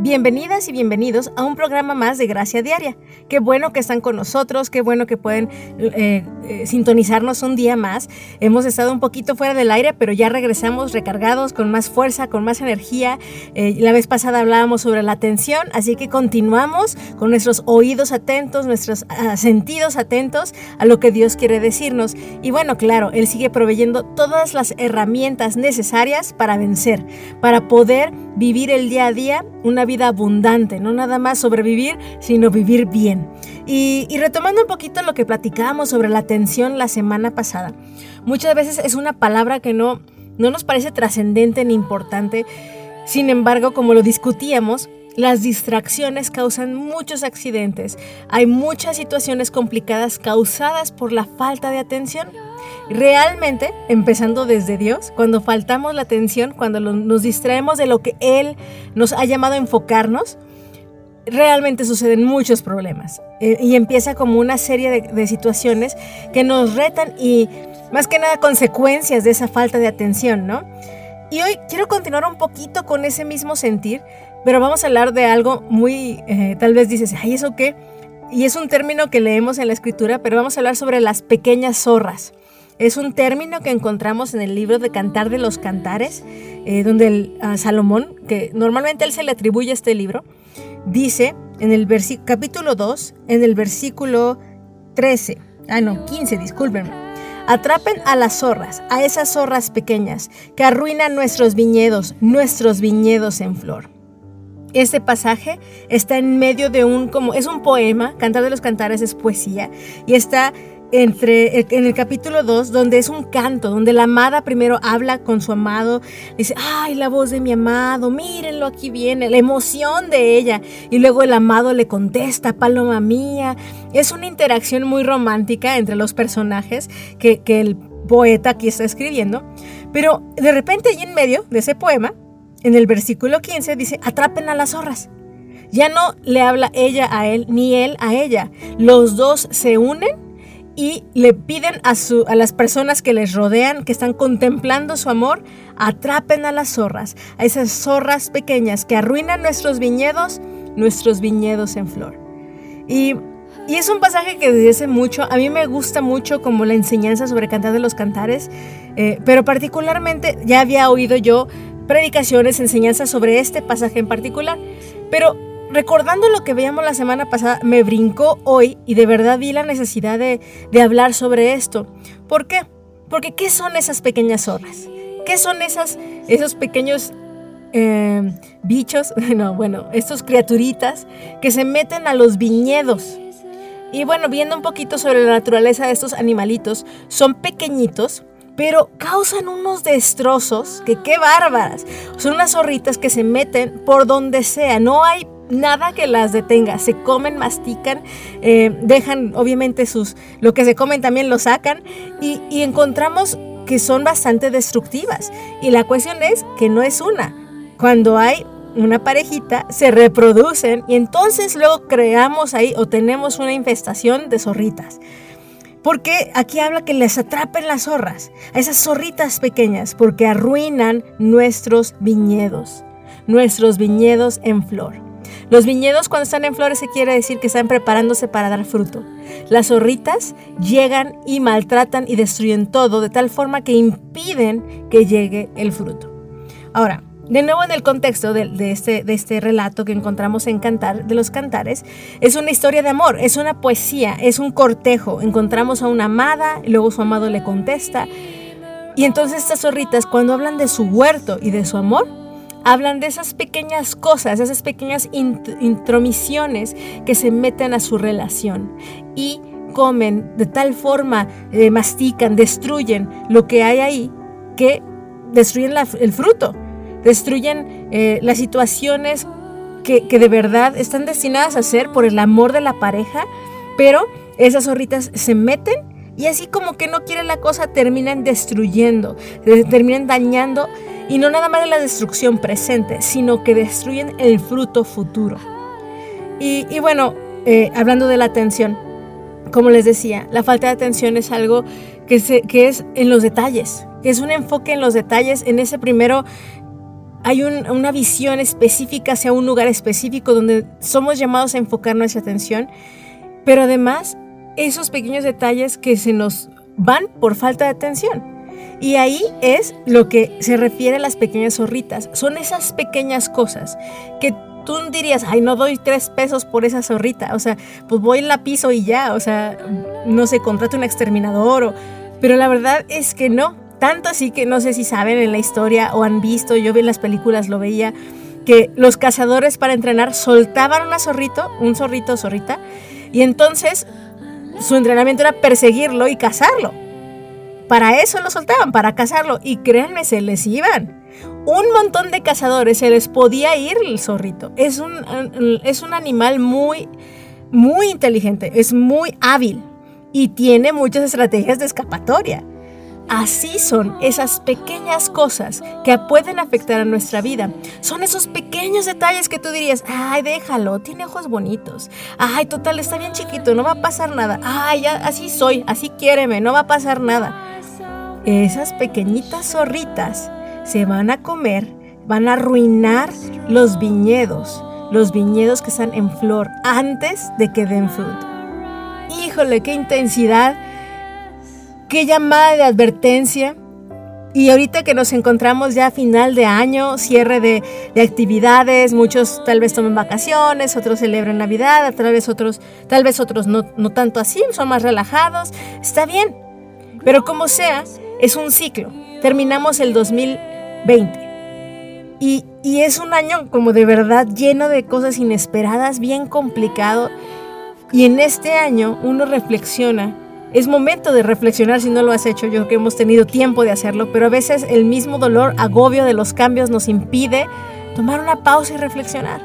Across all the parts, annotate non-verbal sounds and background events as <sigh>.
Bienvenidas y bienvenidos a un programa más de Gracia Diaria. Qué bueno que están con nosotros, qué bueno que pueden eh, eh, sintonizarnos un día más. Hemos estado un poquito fuera del aire, pero ya regresamos recargados, con más fuerza, con más energía. Eh, la vez pasada hablábamos sobre la atención, así que continuamos con nuestros oídos atentos, nuestros ah, sentidos atentos a lo que Dios quiere decirnos. Y bueno, claro, Él sigue proveyendo todas las herramientas necesarias para vencer, para poder vivir el día a día una vida abundante, no nada más sobrevivir, sino vivir bien. Y, retomando un poquito lo que platicábamos sobre la atención la semana pasada, muchas veces es una palabra que no, no nos parece trascendente ni importante, sin embargo, como lo discutíamos, las distracciones causan muchos accidentes. Hay muchas situaciones complicadas causadas por la falta de atención. Realmente, empezando desde Dios, cuando faltamos la atención, cuando nos distraemos de lo que Él nos ha llamado a enfocarnos, realmente suceden muchos problemas. Eh, y empieza como una serie de, de situaciones que nos retan y más que nada consecuencias de esa falta de atención, ¿no? Y hoy quiero continuar un poquito con ese mismo sentir, pero vamos a hablar de algo muy, eh, tal vez dices, ay, ¿eso qué? Y es un término que leemos en la escritura, pero vamos a hablar sobre las pequeñas zorras. Es un término que encontramos en el libro de Cantar de los Cantares, eh, donde el, Salomón, que normalmente él se le atribuye este libro, dice en el capítulo 2, en el versículo 13, ah no, 15, discúlpenme. Atrapen a las zorras, a esas zorras pequeñas que arruinan nuestros viñedos, nuestros viñedos en flor. Este pasaje está en medio de un, como es un poema, Cantar de los Cantares es poesía, y está entre, en el capítulo 2, donde es un canto, donde la amada primero habla con su amado, dice, ay, la voz de mi amado, mírenlo, aquí viene, la emoción de ella. Y luego el amado le contesta, paloma mía. Es una interacción muy romántica entre los personajes que, que el poeta aquí está escribiendo. Pero de repente ahí en medio de ese poema, en el versículo 15 dice, atrapen a las zorras. Ya no le habla ella a él ni él a ella. Los dos se unen y le piden a, su, a las personas que les rodean, que están contemplando su amor, atrapen a las zorras, a esas zorras pequeñas que arruinan nuestros viñedos, nuestros viñedos en flor. Y, es un pasaje que desde mucho, a mí me gusta mucho como la enseñanza sobre cantar de los cantares, eh, pero particularmente ya había oído yo predicaciones, enseñanzas sobre este pasaje en particular. Pero recordando lo que veíamos la semana pasada, me brincó hoy y de verdad vi la necesidad de, hablar sobre esto. ¿Por qué? Porque ¿qué son esas pequeñas zorras? ¿Qué son esas, esos pequeños eh, bichos? <laughs> No, bueno, estos criaturitas que se meten a los viñedos. Y bueno, viendo un poquito sobre la naturaleza de estos animalitos, son pequeñitos, pero causan unos destrozos que qué bárbaras. Son unas zorritas que se meten por donde sea, no hay nada que las detenga. Se comen, mastican, eh, dejan obviamente sus, lo que se comen también lo sacan y, y encontramos que son bastante destructivas. Y la cuestión es que no es una. Cuando hay una parejita, se reproducen y entonces luego creamos ahí o tenemos una infestación de zorritas. Porque aquí habla que les atrapen las zorras, a esas zorritas pequeñas, porque arruinan nuestros viñedos, nuestros viñedos en flor. Los viñedos cuando están en flores se quiere decir que están preparándose para dar fruto. Las zorritas llegan y maltratan y destruyen todo de tal forma que impiden que llegue el fruto. Ahora, de nuevo en el contexto de, este, de, este, relato que encontramos en Cantar de los Cantares, es una historia de amor, es una poesía, es un cortejo. Encontramos a una amada, y luego su amado le contesta. Y entonces estas zorritas, cuando hablan de su huerto y de su amor, hablan de esas pequeñas cosas, esas pequeñas intromisiones que se meten a su relación y comen de tal forma, eh, mastican, destruyen lo que hay ahí, que destruyen el fruto destruyen eh, las situaciones que, de verdad están destinadas a ser por el amor de la pareja, pero esas zorritas se meten Y así como que no quiere la cosa, terminan destruyendo, terminan dañando y no nada más la destrucción presente, sino que destruyen el fruto futuro. Y, bueno, eh, hablando de la atención, como les decía, la falta de atención es algo que, se, que es en los detalles, que es un enfoque en los detalles, en ese primero hay una visión específica hacia un lugar específico donde somos llamados a enfocar nuestra atención, pero además esos pequeños detalles que se nos van por falta de atención. Y ahí es lo que se refiere a las pequeñas zorritas. Son esas pequeñas cosas que tú dirías, ay, no doy tres pesos por esa zorrita. O sea, pues voy en la piso y ya. O sea, no sé, contrato un exterminador. O... Pero la verdad es que no. Tanto así que no sé si saben en la historia o han visto, yo vi en las películas, lo veía, que los cazadores para entrenar soltaban un zorrito, un zorrito zorrita, y entonces su entrenamiento era perseguirlo y cazarlo. Para eso lo soltaban, para cazarlo. Y créanme, se les iban. Un montón de cazadores se les podía ir el zorrito. Es un, es un animal muy, muy inteligente, es muy hábil y tiene muchas estrategias de escapatoria. Así son esas pequeñas cosas que pueden afectar a nuestra vida. Son esos pequeños detalles que tú dirías, ay, déjalo, tiene ojos bonitos. Ay, total, está bien chiquito, no va a pasar nada. Ay, así soy, así quiéreme, no va a pasar nada. Esas pequeñitas zorritas se van a comer, van a arruinar los viñedos, los viñedos que están en flor antes de que den fruto. Híjole, qué intensidad qué llamada de advertencia. Y ahorita que nos encontramos ya a final de año, cierre de, actividades, muchos tal vez tomen vacaciones, otros celebran Navidad, tal vez otros, tal vez otros no, no tanto así, son más relajados. Está bien, pero como sea, es un ciclo. Terminamos el 2020. Y, y es un año como de verdad lleno de cosas inesperadas, bien complicado. Y en este año uno reflexiona es momento de reflexionar si no lo has hecho. Yo creo que hemos tenido tiempo de hacerlo, pero a veces el mismo dolor, agobio de los cambios nos impide tomar una pausa y reflexionar.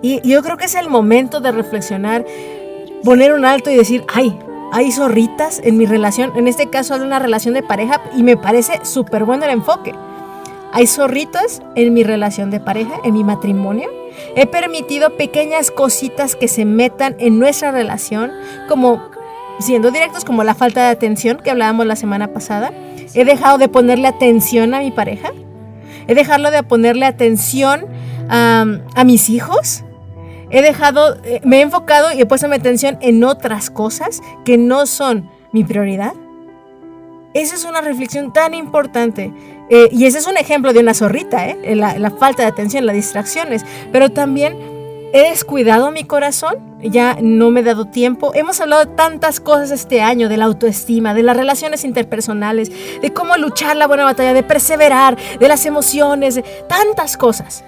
Y yo creo que es el momento de reflexionar, poner un alto y decir, ay, hay zorritas en mi relación, en este caso hay una relación de pareja y me parece súper bueno el enfoque. Hay zorritas en mi relación de pareja, en mi matrimonio. He permitido pequeñas cositas que se metan en nuestra relación, como siendo directos, como la falta de atención que hablábamos la semana pasada. He dejado de ponerle atención a mi pareja. He dejado de ponerle atención a, mis hijos. He dejado, eh, me he enfocado y he puesto mi atención en otras cosas que no son mi prioridad. Esa es una reflexión tan importante. Eh, y ese es un ejemplo de una zorrita, ¿eh? la, la falta de atención, las distracciones. Pero también he descuidado mi corazón, ya no me he dado tiempo. Hemos hablado de tantas cosas este año, de la autoestima, de las relaciones interpersonales, de cómo luchar la buena batalla, de perseverar, de las emociones, de tantas cosas.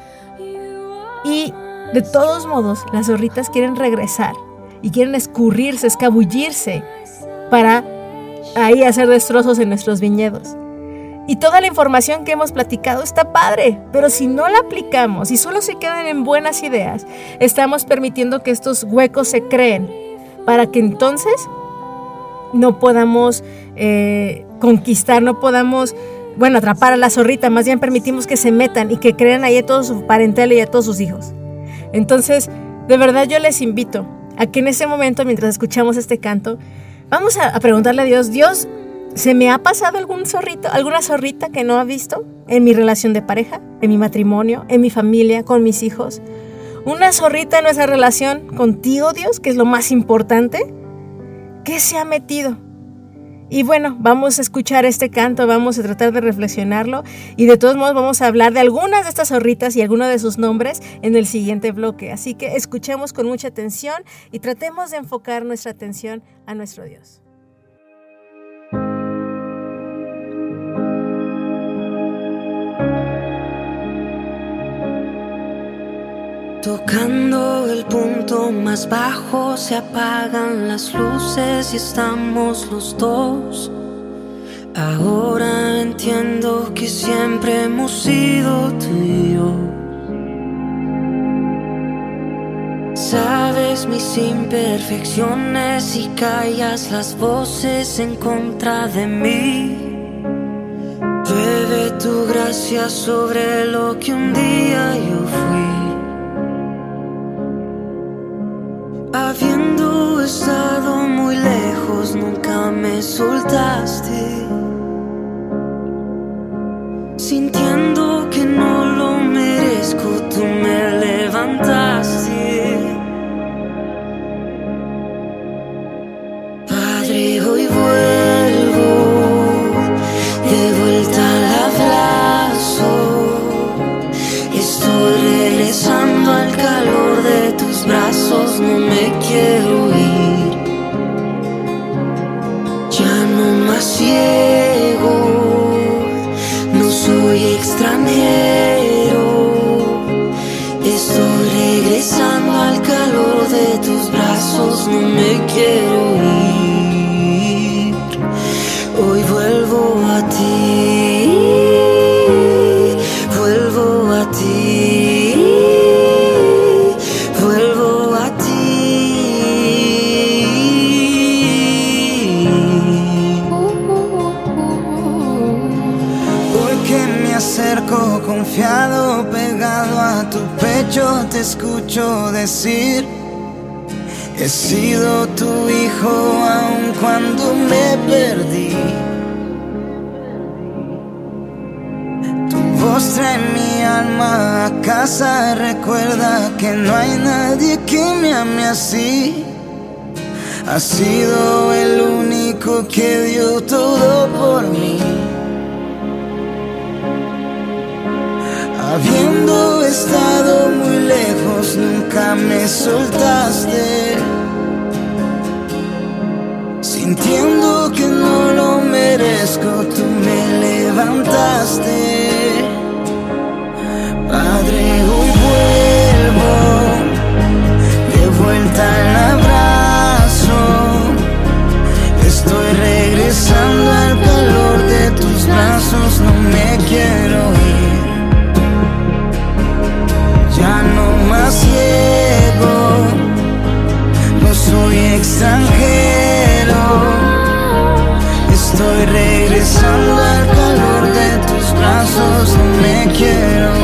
Y de todos modos, las zorritas quieren regresar y quieren escurrirse, escabullirse para ahí hacer destrozos en nuestros viñedos. Y toda la información que hemos platicado está padre, pero si no la aplicamos y solo se quedan en buenas ideas, estamos permitiendo que estos huecos se creen para que entonces no podamos eh, conquistar, no podamos, bueno, atrapar a la zorrita, más bien permitimos que se metan y que crean ahí a todo su parentela y a todos sus hijos. Entonces, de verdad yo les invito a que en ese momento, mientras escuchamos este canto, vamos a preguntarle a Dios, Dios, ¿Se me ha pasado algún zorrito, alguna zorrita que no ha visto en mi relación de pareja, en mi matrimonio, en mi familia, con mis hijos? Una zorrita en nuestra relación contigo, Dios, que es lo más importante. ¿Qué se ha metido? Y bueno, vamos a escuchar este canto, vamos a tratar de reflexionarlo y de todos modos vamos a hablar de algunas de estas zorritas y algunos de sus nombres en el siguiente bloque. Así que escuchemos con mucha atención y tratemos de enfocar nuestra atención a nuestro Dios. Tocando el punto más bajo se apagan las luces y estamos los dos. Ahora entiendo que siempre hemos sido tú. Sabes mis imperfecciones y callas las voces en contra de mí. Llueve tu gracia sobre lo que un día yo fui. insultaste. escucho decir, he sido tu hijo aun cuando me perdí. Tu voz trae mi alma a casa, recuerda que no hay nadie que me ame así. Has sido el único que dio todo por mí. Habiendo estado muy lejos, nunca me soltaste. Sintiendo que no lo merezco, tú me levantaste. Padre, hoy vuelvo de vuelta al abrazo. Estoy regresando al calor de tus brazos. extranjero. Estoy regresando al calor de tus brazos, me quiero.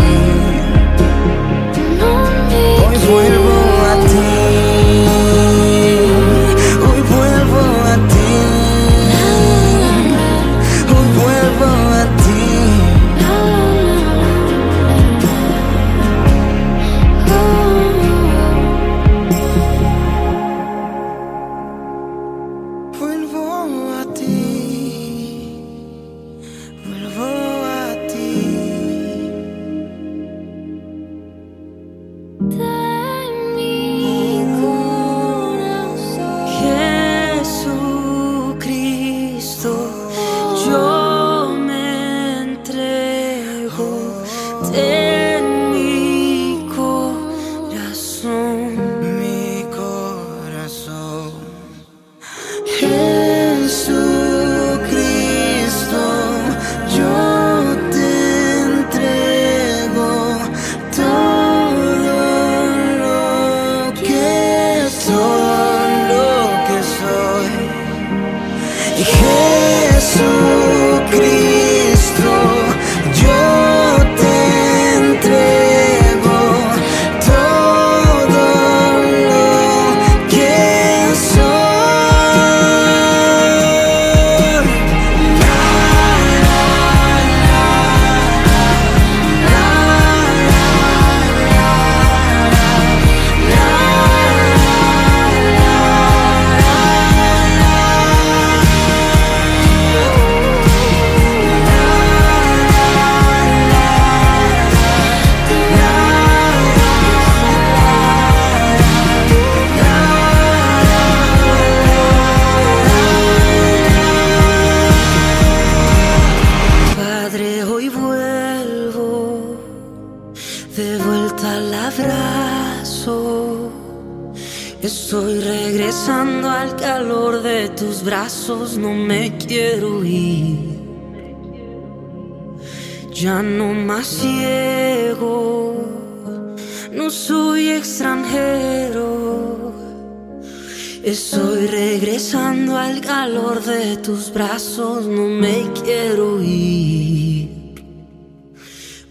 Calor de tus brazos, no me quiero ir.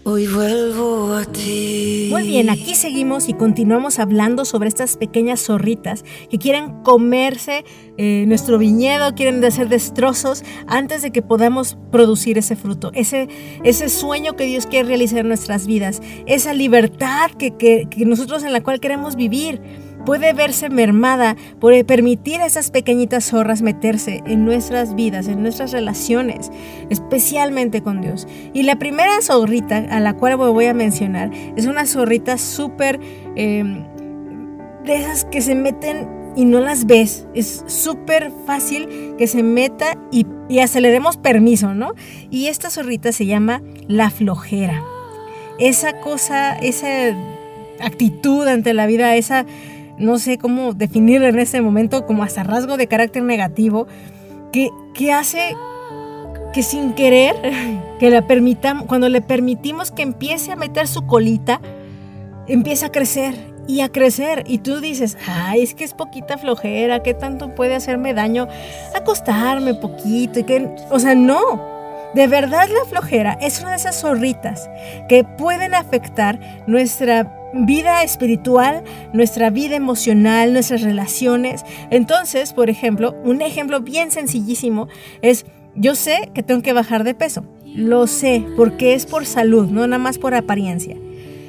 Hoy vuelvo a ti. Muy bien, aquí seguimos y continuamos hablando sobre estas pequeñas zorritas que quieren comerse eh, nuestro viñedo, quieren hacer destrozos antes de que podamos producir ese fruto, ese, ese sueño que Dios quiere realizar en nuestras vidas, esa libertad que, que nosotros en la cual queremos vivir puede verse mermada por permitir a esas pequeñitas zorras meterse en nuestras vidas, en nuestras relaciones, especialmente con Dios. Y la primera zorrita a la cual voy a mencionar es una zorrita súper em, de esas que se meten y no las ves. Es súper fácil que se meta y, y hasta le demos permiso, ¿no? Y esta zorrita se llama la flojera. Esa cosa, esa actitud ante la vida, esa no sé cómo definirlo en ese momento, como hasta rasgo de carácter negativo, que, que hace que sin querer, <laughs> que la permitamos, cuando le permitimos que empiece a meter su colita, empieza a crecer y a crecer. Y tú dices, ay, es que es poquita flojera, ¿qué tanto puede hacerme daño acostarme poquito? Y que, o sea, no. De verdad la flojera es una de esas zorritas que pueden afectar nuestra vida espiritual, nuestra vida emocional, nuestras relaciones. Entonces, por ejemplo, un ejemplo bien sencillísimo es, yo sé que tengo que bajar de peso. Lo sé porque es por salud, no nada más por apariencia.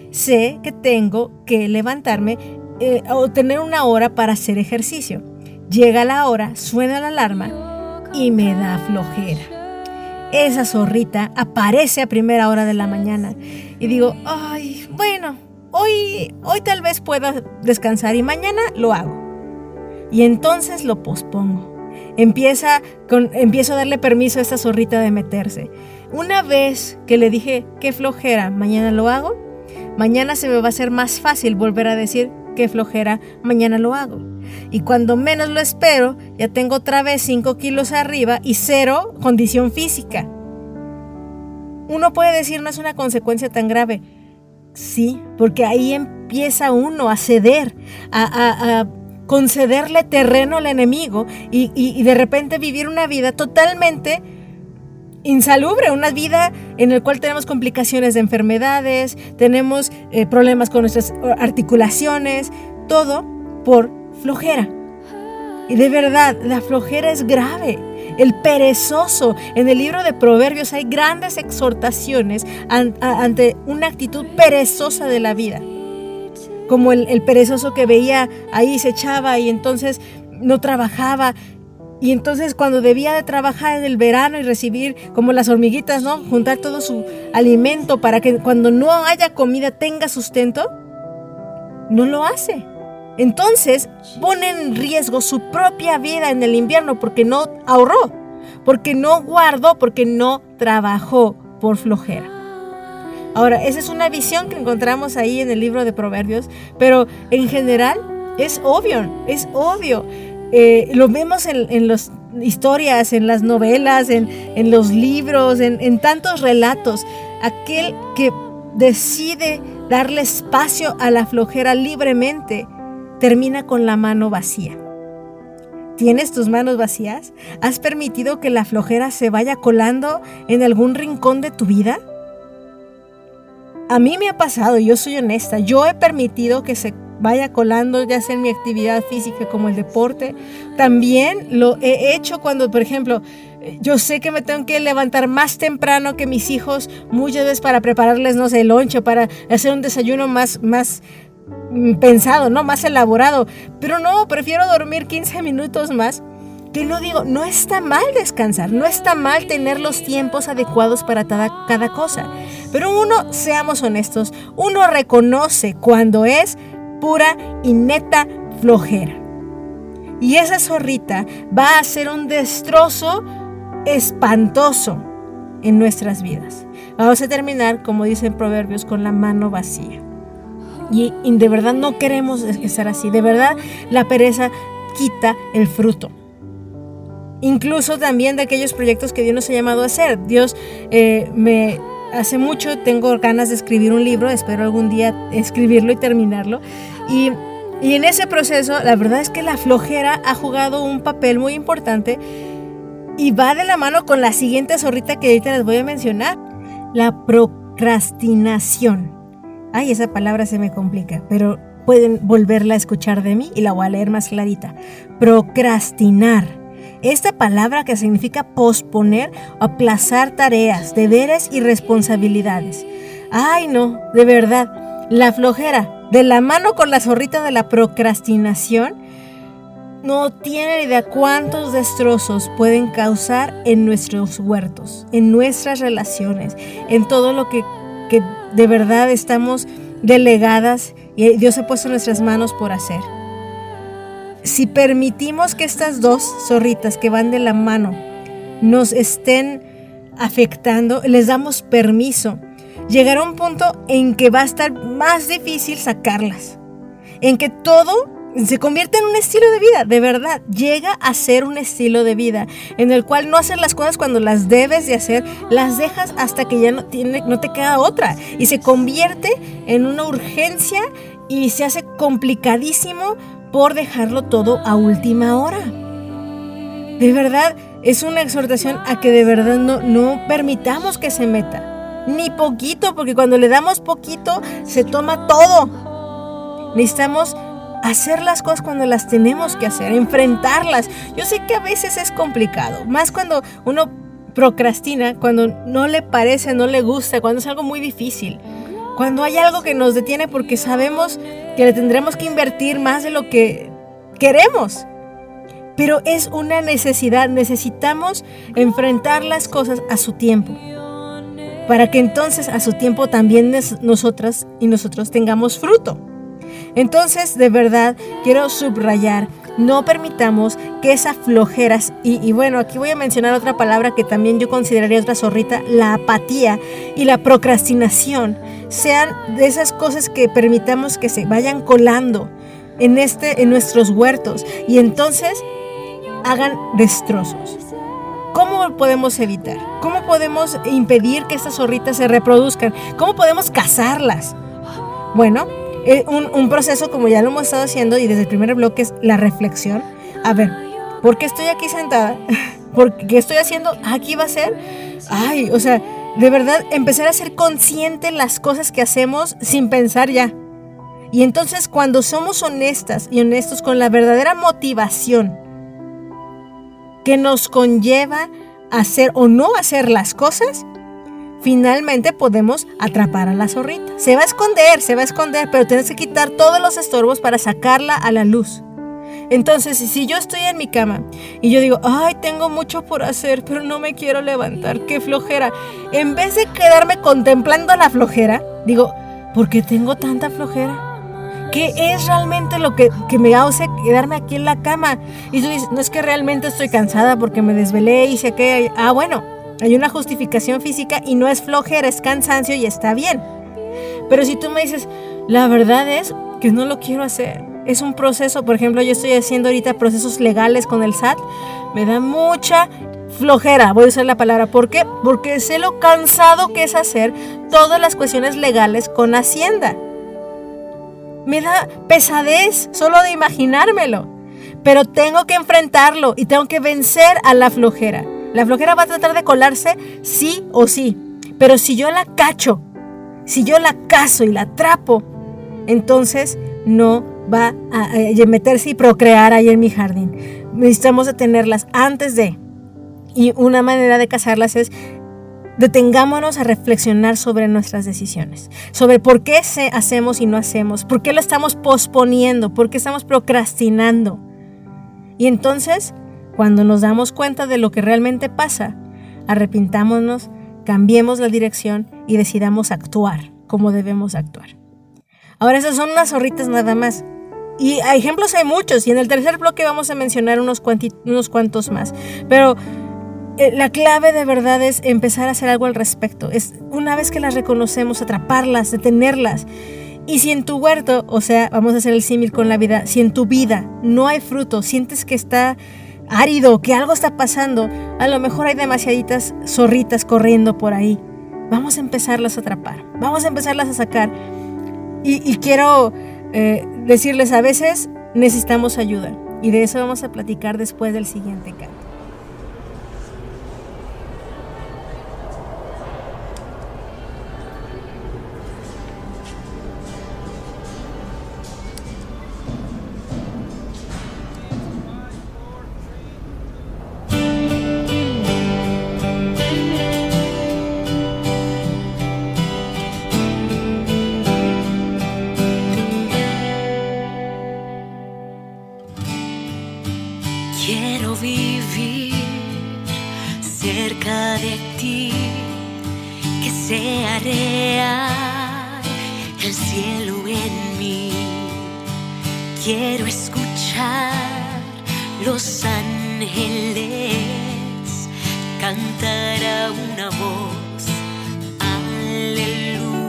Sé que tengo que levantarme eh, o tener una hora para hacer ejercicio. Llega la hora, suena la alarma y me da flojera. Esa zorrita aparece a primera hora de la mañana y digo, ay, bueno, hoy, hoy tal vez pueda descansar y mañana lo hago. Y entonces lo pospongo. Empieza empiezo a darle permiso a esta zorrita de meterse. Una vez que le dije, qué flojera, mañana lo hago, mañana se me va a hacer más fácil volver a decir, qué flojera, mañana lo hago. Y cuando menos lo espero, ya tengo otra vez 5 kilos arriba y cero condición física. Uno puede decir no es una consecuencia tan grave, Sí, porque ahí empieza uno a ceder, a, concederle terreno al enemigo y, de repente vivir una vida totalmente insalubre, una vida en la cual tenemos complicaciones de enfermedades, tenemos eh, problemas con nuestras articulaciones, todo por flojera. Y de verdad, la flojera es grave el perezoso. En el libro de Proverbios hay grandes exhortaciones ante una actitud perezosa de la vida. Como el, perezoso que veía ahí se echaba y entonces no trabajaba. Y entonces cuando debía de trabajar en el verano y recibir como las hormiguitas, ¿no? Juntar todo su alimento para que cuando no haya comida tenga sustento, no lo hace. Entonces pone en riesgo su propia vida en el invierno porque no ahorró, porque no guardó, porque no trabajó por flojera. Ahora, esa es una visión que encontramos ahí en el libro de Proverbios, pero en general es obvio, es obvio. Eh, lo vemos en, las historias, en las novelas, en, los libros, en tantos relatos. Aquel que decide darle espacio a la flojera libremente termina con la mano vacía. ¿Tienes tus manos vacías? ¿Has permitido que la flojera se vaya colando en algún rincón de tu vida? A mí me ha pasado, yo soy honesta, yo he permitido que se vaya colando, ya sea en mi actividad física como el deporte. También lo he hecho cuando, por ejemplo, yo sé que me tengo que levantar más temprano que mis hijos muchas veces para prepararles, no sé, el loncho, para hacer un desayuno más, más, pensado, ¿no? Más elaborado. Pero no, prefiero dormir 15 minutos más. Que no digo, no está mal descansar, no está mal tener los tiempos adecuados para cada, cada cosa. Pero uno, seamos honestos, uno reconoce cuando es pura y neta flojera. Y esa zorrita va a ser un destrozo espantoso en nuestras vidas. Vamos a terminar, como dicen Proverbios, con la mano vacía. Y, de verdad no queremos estar así. De verdad la pereza quita el fruto. Incluso también de aquellos proyectos que Dios nos ha llamado a hacer. Dios eh, me hace mucho tengo ganas de escribir un libro, espero algún día escribirlo y terminarlo. Y Y en ese proceso, la verdad es que la flojera ha jugado un papel muy importante y va de la mano con la siguiente zorrita que ahorita les voy a mencionar, la procrastinación. Ay, esa palabra se me complica, pero pueden volverla a escuchar de mí y la voy a leer más clarita. Procrastinar. Esta palabra que significa posponer aplazar tareas, deberes y responsabilidades. Ay, no, de verdad, la flojera, de la mano con la zorrita de la procrastinación, no tiene idea cuántos destrozos pueden causar en nuestros huertos, en nuestras relaciones, en todo lo que, que de verdad estamos delegadas y Dios ha puesto nuestras manos por hacer. Si permitimos que estas dos zorritas que van de la mano nos estén afectando, les damos permiso, llegará un punto en que va a estar más difícil sacarlas, en que todo se convierte en un estilo de vida, de verdad, llega a ser un estilo de vida en el cual no haces las cosas cuando las debes de hacer, las dejas hasta que ya no, tiene, no te queda otra y se convierte en una urgencia y se hace complicadísimo por dejarlo todo a última hora. De verdad, es una exhortación a que de verdad no, no permitamos que se meta. Ni poquito, porque cuando le damos poquito, se toma todo. Necesitamos hacer las cosas cuando las tenemos que hacer, enfrentarlas. Yo sé que a veces es complicado, más cuando uno procrastina, cuando no le parece, no le gusta, cuando es algo muy difícil. Cuando hay algo que nos detiene porque sabemos que le tendremos que invertir más de lo que queremos. Pero es una necesidad, necesitamos enfrentar las cosas a su tiempo. Para que entonces a su tiempo también nosotras y nosotros tengamos fruto. Entonces, de verdad, quiero subrayar, no permitamos que esas flojeras, y, bueno, aquí voy a mencionar otra palabra que también yo consideraría otra zorrita, la apatía y la procrastinación, sean de esas cosas que permitamos que se vayan colando en, este, en nuestros huertos y entonces hagan destrozos. ¿Cómo podemos evitar? ¿Cómo podemos impedir que estas zorritas se reproduzcan? ¿Cómo podemos cazarlas? Bueno, eh, un, proceso como ya lo hemos estado haciendo y desde el primer bloque es la reflexión. A ver, ¿por qué estoy aquí sentada? <laughs> ¿Por qué estoy haciendo? Aquí va a ser. Ay, o sea, de verdad empezar a ser consciente las cosas que hacemos sin pensar ya. Y entonces cuando somos honestas y honestos con la verdadera motivación que nos conlleva hacer o no hacer las cosas, finalmente podemos atrapar a la zorrita. Se va a esconder, se va a esconder, pero tienes que quitar todos los estorbos para sacarla a la luz. Entonces, si yo estoy en mi cama y yo digo, ay, tengo mucho por hacer, pero no me quiero levantar, qué flojera. En vez de quedarme contemplando la flojera, digo, ¿por qué tengo tanta flojera? ¿Qué es realmente lo que, que, me hace quedarme aquí en la cama? Y tú dices, no es que realmente estoy cansada porque me desvelé y sé que... Ah, bueno, hay una justificación física y no es flojera, es cansancio y está bien. Pero si tú me dices, la verdad es que no lo quiero hacer. Es un proceso, por ejemplo, yo estoy haciendo ahorita procesos legales con el SAT. Me da mucha flojera, voy a usar la palabra. ¿Por qué? Porque sé lo cansado que es hacer todas las cuestiones legales con Hacienda. Me da pesadez solo de imaginármelo. Pero tengo que enfrentarlo y tengo que vencer a la flojera. La flojera va a tratar de colarse sí o sí. Pero si yo la cacho, si yo la caso y la atrapo, entonces no va a, meterse y procrear ahí en mi jardín. Necesitamos detenerlas antes de. Y una manera de cazarlas es detengámonos a reflexionar sobre nuestras decisiones, sobre por qué hacemos y no hacemos, por qué lo estamos posponiendo, por qué estamos procrastinando. Y entonces cuando nos damos cuenta de lo que realmente pasa, arrepintámonos, cambiemos la dirección y decidamos actuar como debemos actuar. Ahora, esas son unas zorritas nada más. Y ejemplos hay muchos, y en el tercer bloque vamos a mencionar unos, cuantos más. Pero eh, la clave de verdad es empezar a hacer algo al respecto. Es una vez que las reconocemos, atraparlas, detenerlas. Y si en tu huerto, o sea, vamos a hacer el símil con la vida, si en tu vida no hay fruto, sientes que está árido, que algo está pasando, a lo mejor hay demasiaditas zorritas corriendo por ahí. Vamos a empezarlas a atrapar, vamos a empezarlas a sacar. Y, quiero eh, decirles a veces necesitamos ayuda. Y de eso vamos a platicar después del siguiente canto. una voz, aleluya,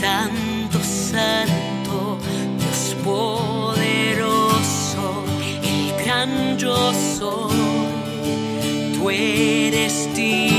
santo, santo, Dios poderoso, el gran yo soy, tú eres Dios.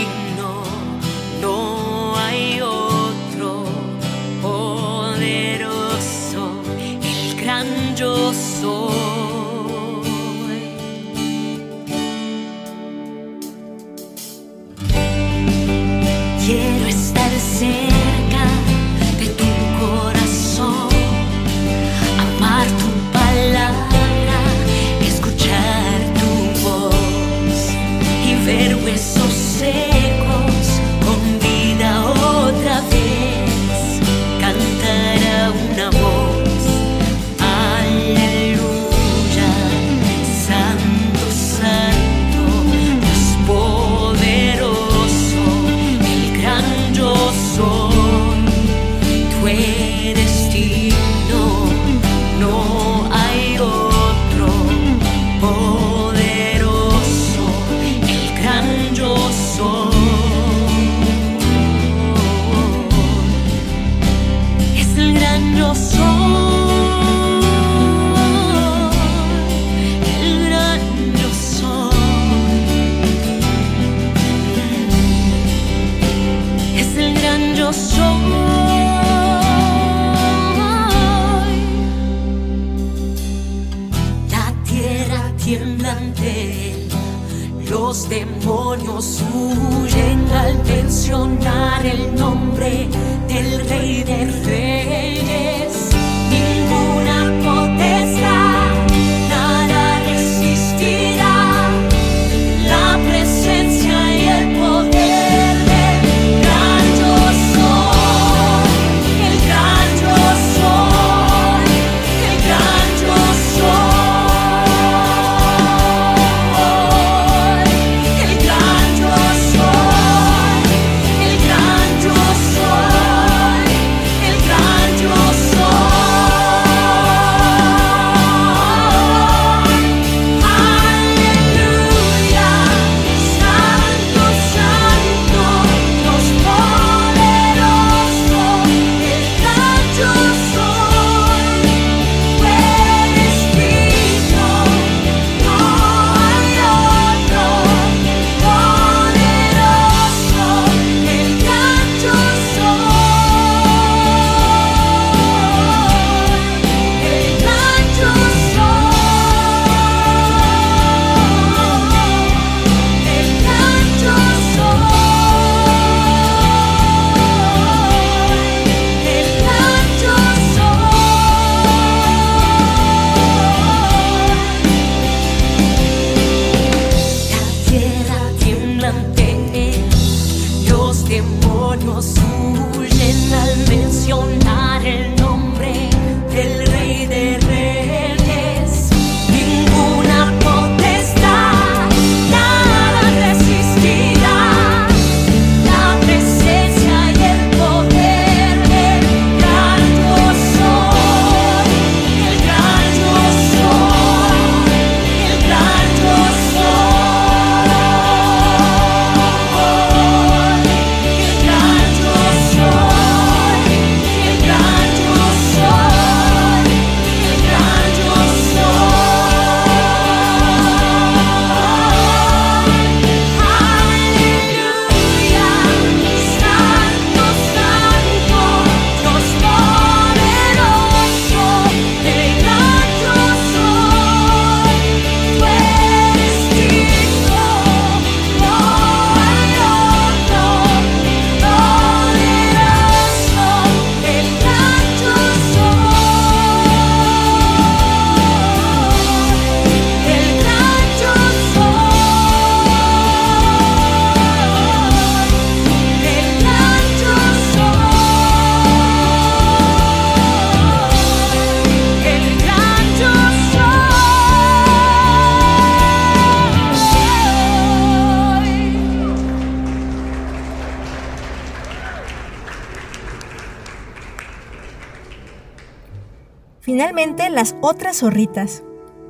Las otras zorritas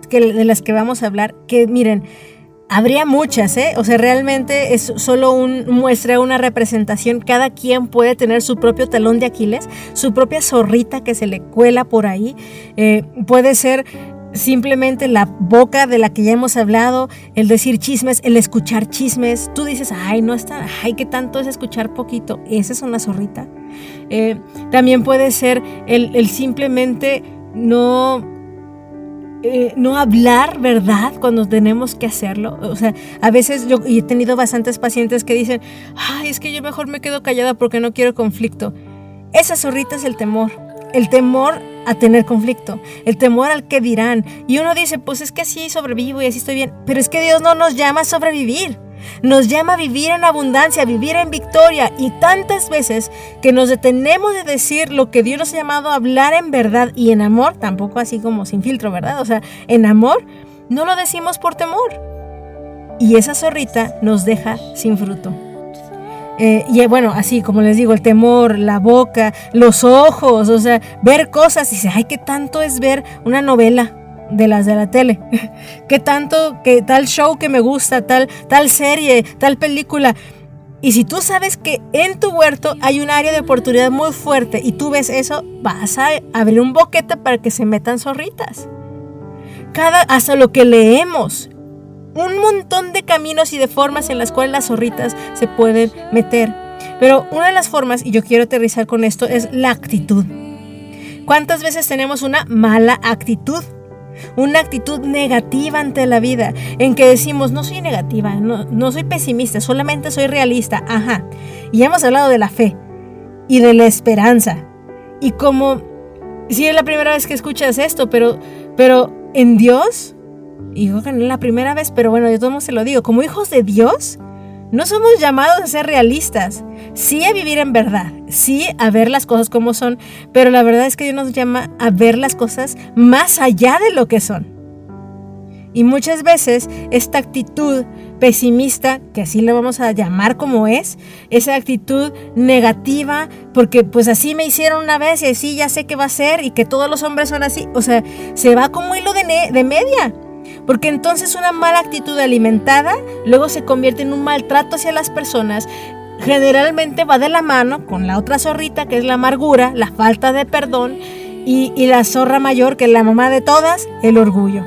que, de las que vamos a hablar, que miren, Habría muchas, ¿eh? O sea, realmente es solo un muestra, una representación. Cada quien puede tener su propio talón de Aquiles, su propia zorrita que se le cuela por ahí. Eh, puede ser simplemente la boca de la que ya hemos hablado, el decir chismes, el escuchar chismes. Tú dices, ay, no está, ay, qué tanto es escuchar poquito. Esa es una zorrita. Eh, también puede ser el simplemente no eh, no hablar verdad cuando tenemos que hacerlo. O sea, a veces yo he tenido bastantes pacientes que dicen, ay, es que yo mejor me quedo callada porque no quiero conflicto. Esa zorrita es el temor. El temor a tener conflicto, el temor al que dirán. Y uno dice, pues es que así sobrevivo y así estoy bien. Pero es que Dios no nos llama a sobrevivir. Nos llama a vivir en abundancia, vivir en victoria. Y tantas veces que nos detenemos de decir lo que Dios nos ha llamado a hablar en verdad y en amor, tampoco así como sin filtro, ¿verdad? O sea, en amor, no lo decimos por temor. Y esa zorrita nos deja sin fruto. Eh, y bueno, así como les digo, el temor, la boca, los ojos, o sea, ver cosas. Y dice, ay, qué tanto es ver una novela de las de la tele. <laughs> ¿Qué tanto, que tal show que me gusta, tal, tal serie, tal película? Y si tú sabes que en tu huerto hay un área de oportunidad muy fuerte y tú ves eso, vas a abrir un boquete para que se metan zorritas. Cada, hasta lo que leemos, un montón de caminos y de formas en las cuales las zorritas se pueden meter. Pero una de las formas, y yo quiero aterrizar con esto, es la actitud. ¿Cuántas veces tenemos una mala actitud? Una actitud negativa ante la vida, en que decimos, no soy negativa, no, soy pesimista, solamente soy realista, ajá. Y hemos hablado de la fe y de la esperanza. Y como, si es la primera vez que escuchas esto, pero, pero en Dios, y que no es la primera vez, pero bueno, yo todo se lo digo, como hijos de Dios, no somos llamados a ser realistas, sí a vivir en verdad, sí a ver las cosas como son, pero la verdad es que Dios nos llama a ver las cosas más allá de lo que son. Y muchas veces esta actitud pesimista, que así lo vamos a llamar como es, esa actitud negativa, porque pues así me hicieron una vez y así ya sé que va a ser y que todos los hombres son así, o sea, se va como hilo de, de media. Porque entonces una mala actitud alimentada luego se convierte en un maltrato hacia las personas. Generalmente va de la mano con la otra zorrita que es la amargura, la falta de perdón y, la zorra mayor que es la mamá de todas, el orgullo.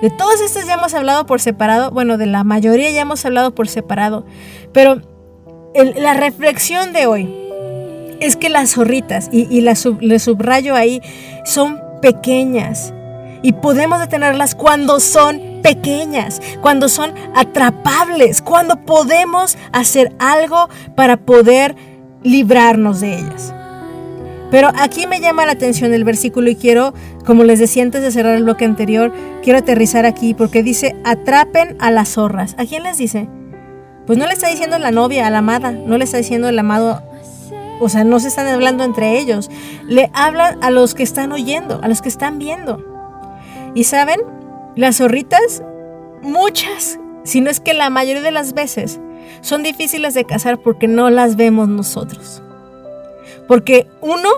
De todas estas ya hemos hablado por separado, bueno, de la mayoría ya hemos hablado por separado, pero la reflexión de hoy es que las zorritas, y, y le subrayo ahí, son pequeñas, y podemos detenerlas cuando son pequeñas, cuando son atrapables, cuando podemos hacer algo para poder librarnos de ellas. Pero aquí me llama la atención el versículo y quiero, como les decía antes de cerrar el bloque anterior, quiero aterrizar aquí porque dice, atrapen a las zorras. ¿A quién les dice? Pues no le está diciendo la novia, a la amada, no le está diciendo el amado, o sea, no se están hablando entre ellos, le hablan a los que están oyendo, a los que están viendo. Y saben, las zorritas, muchas, si no es que la mayoría de las veces, son difíciles de cazar porque no las vemos nosotros. Porque uno,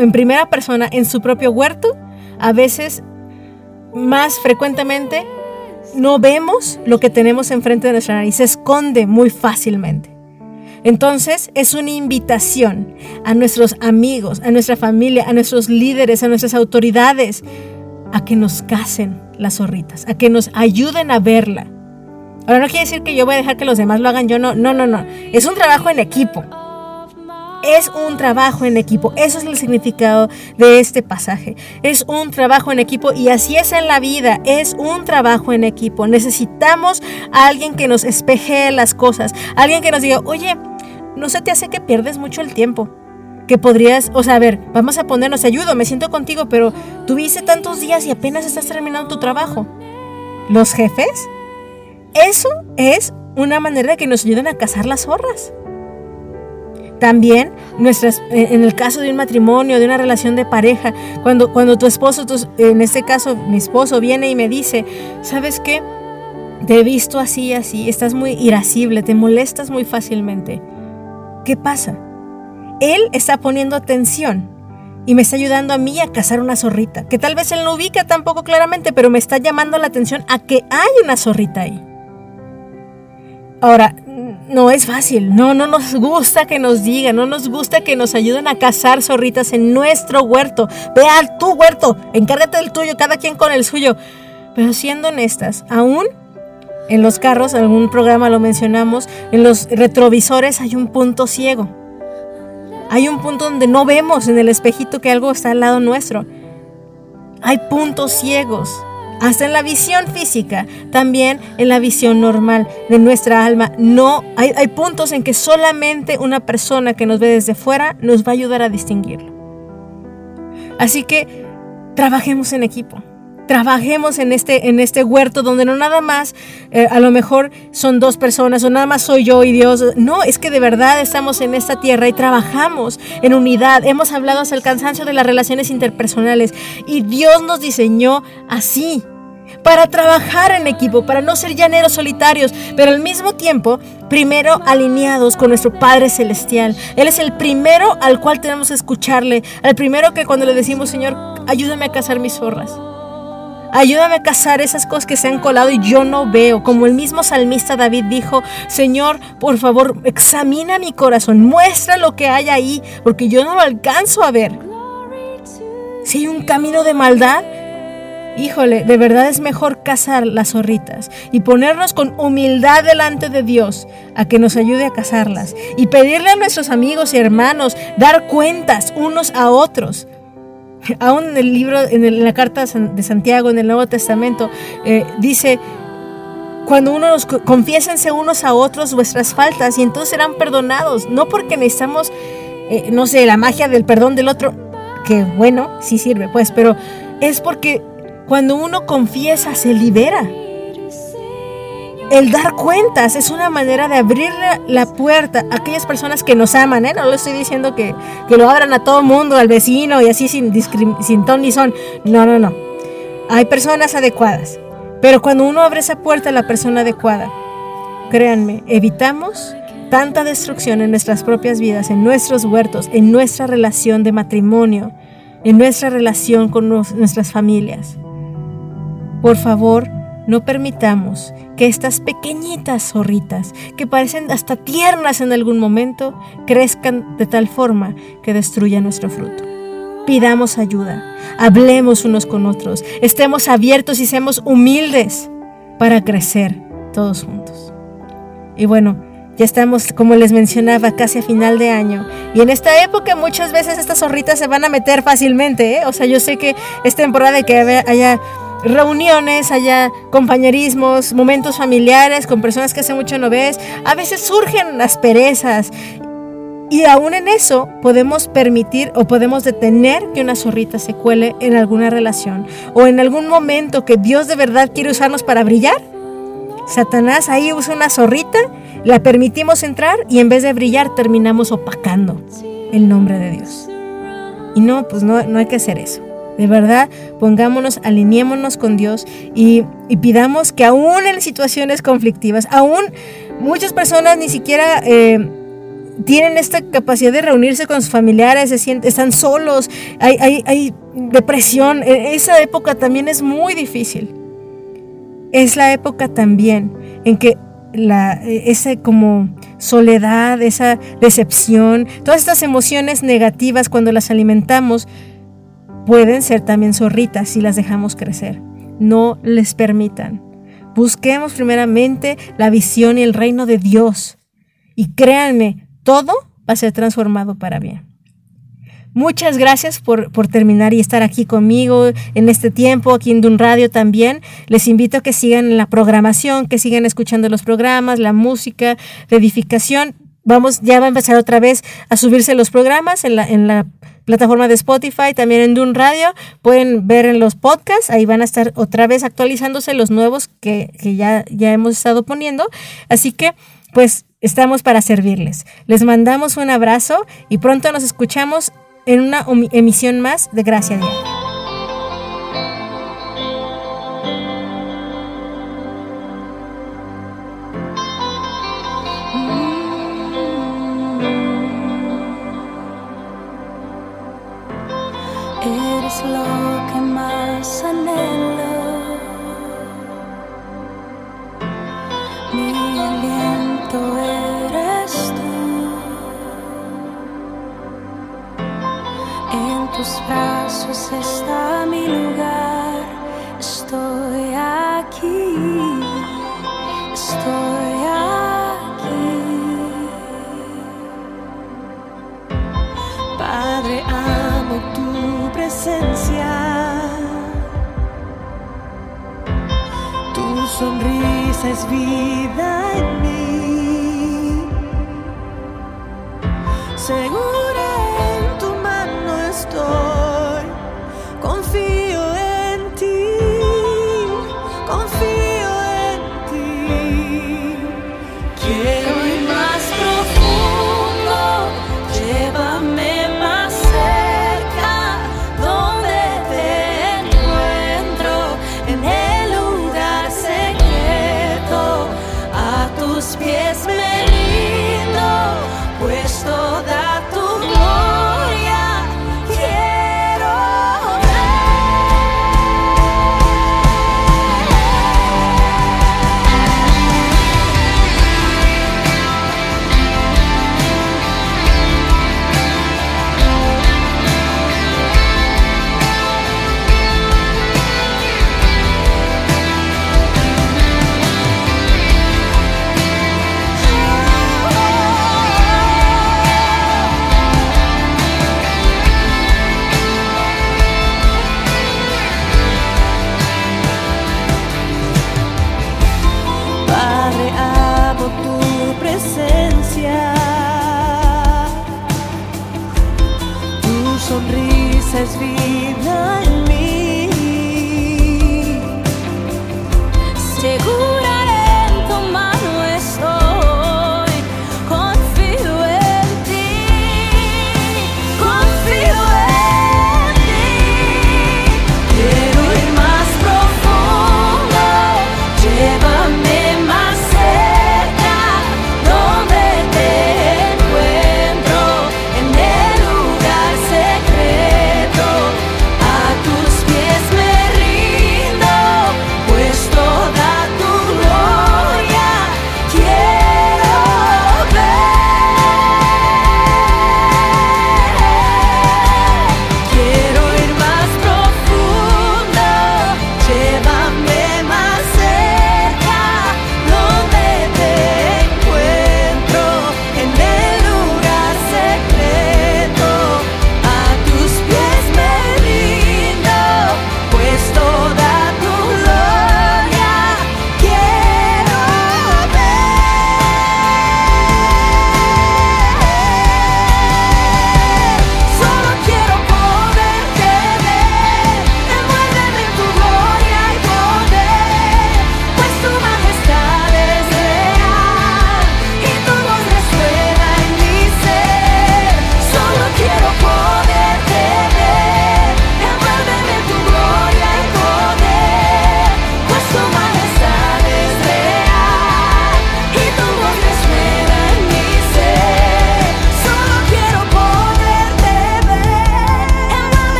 en primera persona, en su propio huerto, a veces, más frecuentemente, no vemos lo que tenemos enfrente de nuestra nariz, se esconde muy fácilmente. Entonces es una invitación a nuestros amigos, a nuestra familia, a nuestros líderes, a nuestras autoridades, a que nos casen las zorritas, a que nos ayuden a verla. Ahora no quiere decir que yo voy a dejar que los demás lo hagan, yo no, no, no, no. Es un trabajo en equipo. Es un trabajo en equipo. Eso es el significado de este pasaje. Es un trabajo en equipo y así es en la vida. Es un trabajo en equipo. Necesitamos a alguien que nos espeje las cosas. Alguien que nos diga, oye, no se te hace que pierdes mucho el tiempo que podrías, o sea, a ver, vamos a ponernos, ayudo, me siento contigo, pero tuviste tantos días y apenas estás terminando tu trabajo. ¿Los jefes? Eso es una manera de que nos ayuden a cazar las zorras. También nuestras, en el caso de un matrimonio, de una relación de pareja, cuando, cuando tu esposo, en este caso mi esposo, viene y me dice, ¿sabes qué? Te he visto así, así, estás muy irascible, te molestas muy fácilmente. ¿Qué pasa? Él está poniendo atención y me está ayudando a mí a cazar una zorrita, que tal vez él no ubica tampoco claramente, pero me está llamando la atención a que hay una zorrita ahí. Ahora, no es fácil, no, no nos gusta que nos digan, no nos gusta que nos ayuden a cazar zorritas en nuestro huerto. Ve a tu huerto, encárgate del tuyo, cada quien con el suyo. Pero siendo honestas, aún en los carros, algún programa lo mencionamos, en los retrovisores hay un punto ciego. Hay un punto donde no vemos en el espejito que algo está al lado nuestro. Hay puntos ciegos. Hasta en la visión física, también en la visión normal de nuestra alma. No, hay, hay puntos en que solamente una persona que nos ve desde fuera nos va a ayudar a distinguirlo. Así que trabajemos en equipo trabajemos en este, en este huerto donde no nada más eh, a lo mejor son dos personas o nada más soy yo y Dios. No, es que de verdad estamos en esta tierra y trabajamos en unidad. Hemos hablado hasta el cansancio de las relaciones interpersonales y Dios nos diseñó así. Para trabajar en equipo, para no ser llaneros solitarios, pero al mismo tiempo, primero alineados con nuestro Padre Celestial. Él es el primero al cual tenemos que escucharle, al primero que cuando le decimos, Señor, ayúdame a cazar mis zorras. Ayúdame a cazar esas cosas que se han colado y yo no veo. Como el mismo salmista David dijo, Señor, por favor, examina mi corazón, muestra lo que hay ahí, porque yo no lo alcanzo a ver. Si hay un camino de maldad, híjole, de verdad es mejor cazar las zorritas y ponernos con humildad delante de Dios a que nos ayude a cazarlas y pedirle a nuestros amigos y hermanos dar cuentas unos a otros Aún en el libro, en, la carta de Santiago, en el Nuevo Testamento, eh, dice, cuando uno nos confiésense unos a otros vuestras faltas y entonces serán perdonados, no porque necesitamos, eh, no sé, la magia del perdón del otro, que bueno, sí sirve, pues, pero es porque cuando uno confiesa se libera. El dar cuentas es una manera de abrirle la puerta a aquellas personas que nos aman, ¿eh? No le estoy diciendo que, lo abran a todo mundo, al vecino y así sin, sin ton ni son. No, no, no. Hay personas adecuadas. Pero cuando uno abre esa puerta a la persona adecuada, créanme, evitamos tanta destrucción en nuestras propias vidas, en nuestros huertos, en nuestra relación de matrimonio, en nuestra relación con nuestras familias. Por favor, no permitamos que estas pequeñitas zorritas, que parecen hasta tiernas en algún momento, crezcan de tal forma que destruyan nuestro fruto. Pidamos ayuda, hablemos unos con otros, estemos abiertos y seamos humildes para crecer todos juntos. Y bueno, ya estamos, como les mencionaba, casi a final de año. Y en esta época muchas veces estas zorritas se van a meter fácilmente. ¿eh? O sea, yo sé que es temporada de que haya reuniones, haya compañerismos, momentos familiares con personas que hace mucho no ves. A veces surgen asperezas. Y aún en eso podemos permitir o podemos detener que una zorrita se cuele en alguna relación o en algún momento que Dios de verdad quiere usarnos para brillar. Satanás ahí usa una zorrita, la permitimos entrar y en vez de brillar terminamos opacando el nombre de Dios. Y no, pues no, no hay que hacer eso. De verdad, pongámonos, alineémonos con Dios y, pidamos que aún en situaciones conflictivas, aún muchas personas ni siquiera eh, tienen esta capacidad de reunirse con sus familiares, se sienten, están solos, hay, depresión. E, esa época también es muy difícil. Es la época también en que la, esa como soledad, esa decepción, todas estas emociones negativas cuando las alimentamos, Pueden ser también zorritas si las dejamos crecer. No les permitan. Busquemos primeramente la visión y el reino de Dios. Y créanme, todo va a ser transformado para bien. Muchas gracias por, terminar y estar aquí conmigo en este tiempo, aquí en Dun Radio también. Les invito a que sigan la programación, que sigan escuchando los programas, la música de edificación. Vamos, ya va a empezar otra vez a subirse los programas en la, en la plataforma de Spotify, también en Dun Radio. Pueden ver en los podcasts, ahí van a estar otra vez actualizándose los nuevos que, ya, ya hemos estado poniendo. Así que, pues, estamos para servirles. Les mandamos un abrazo y pronto nos escuchamos en una emisión más de Gracia Diaria. Mi aliento eres tú. En tus brazos está mi lugar. Estoy aquí. Estoy aquí. Padre, amo tu presencia. Sonrisa es vida en mí. Segura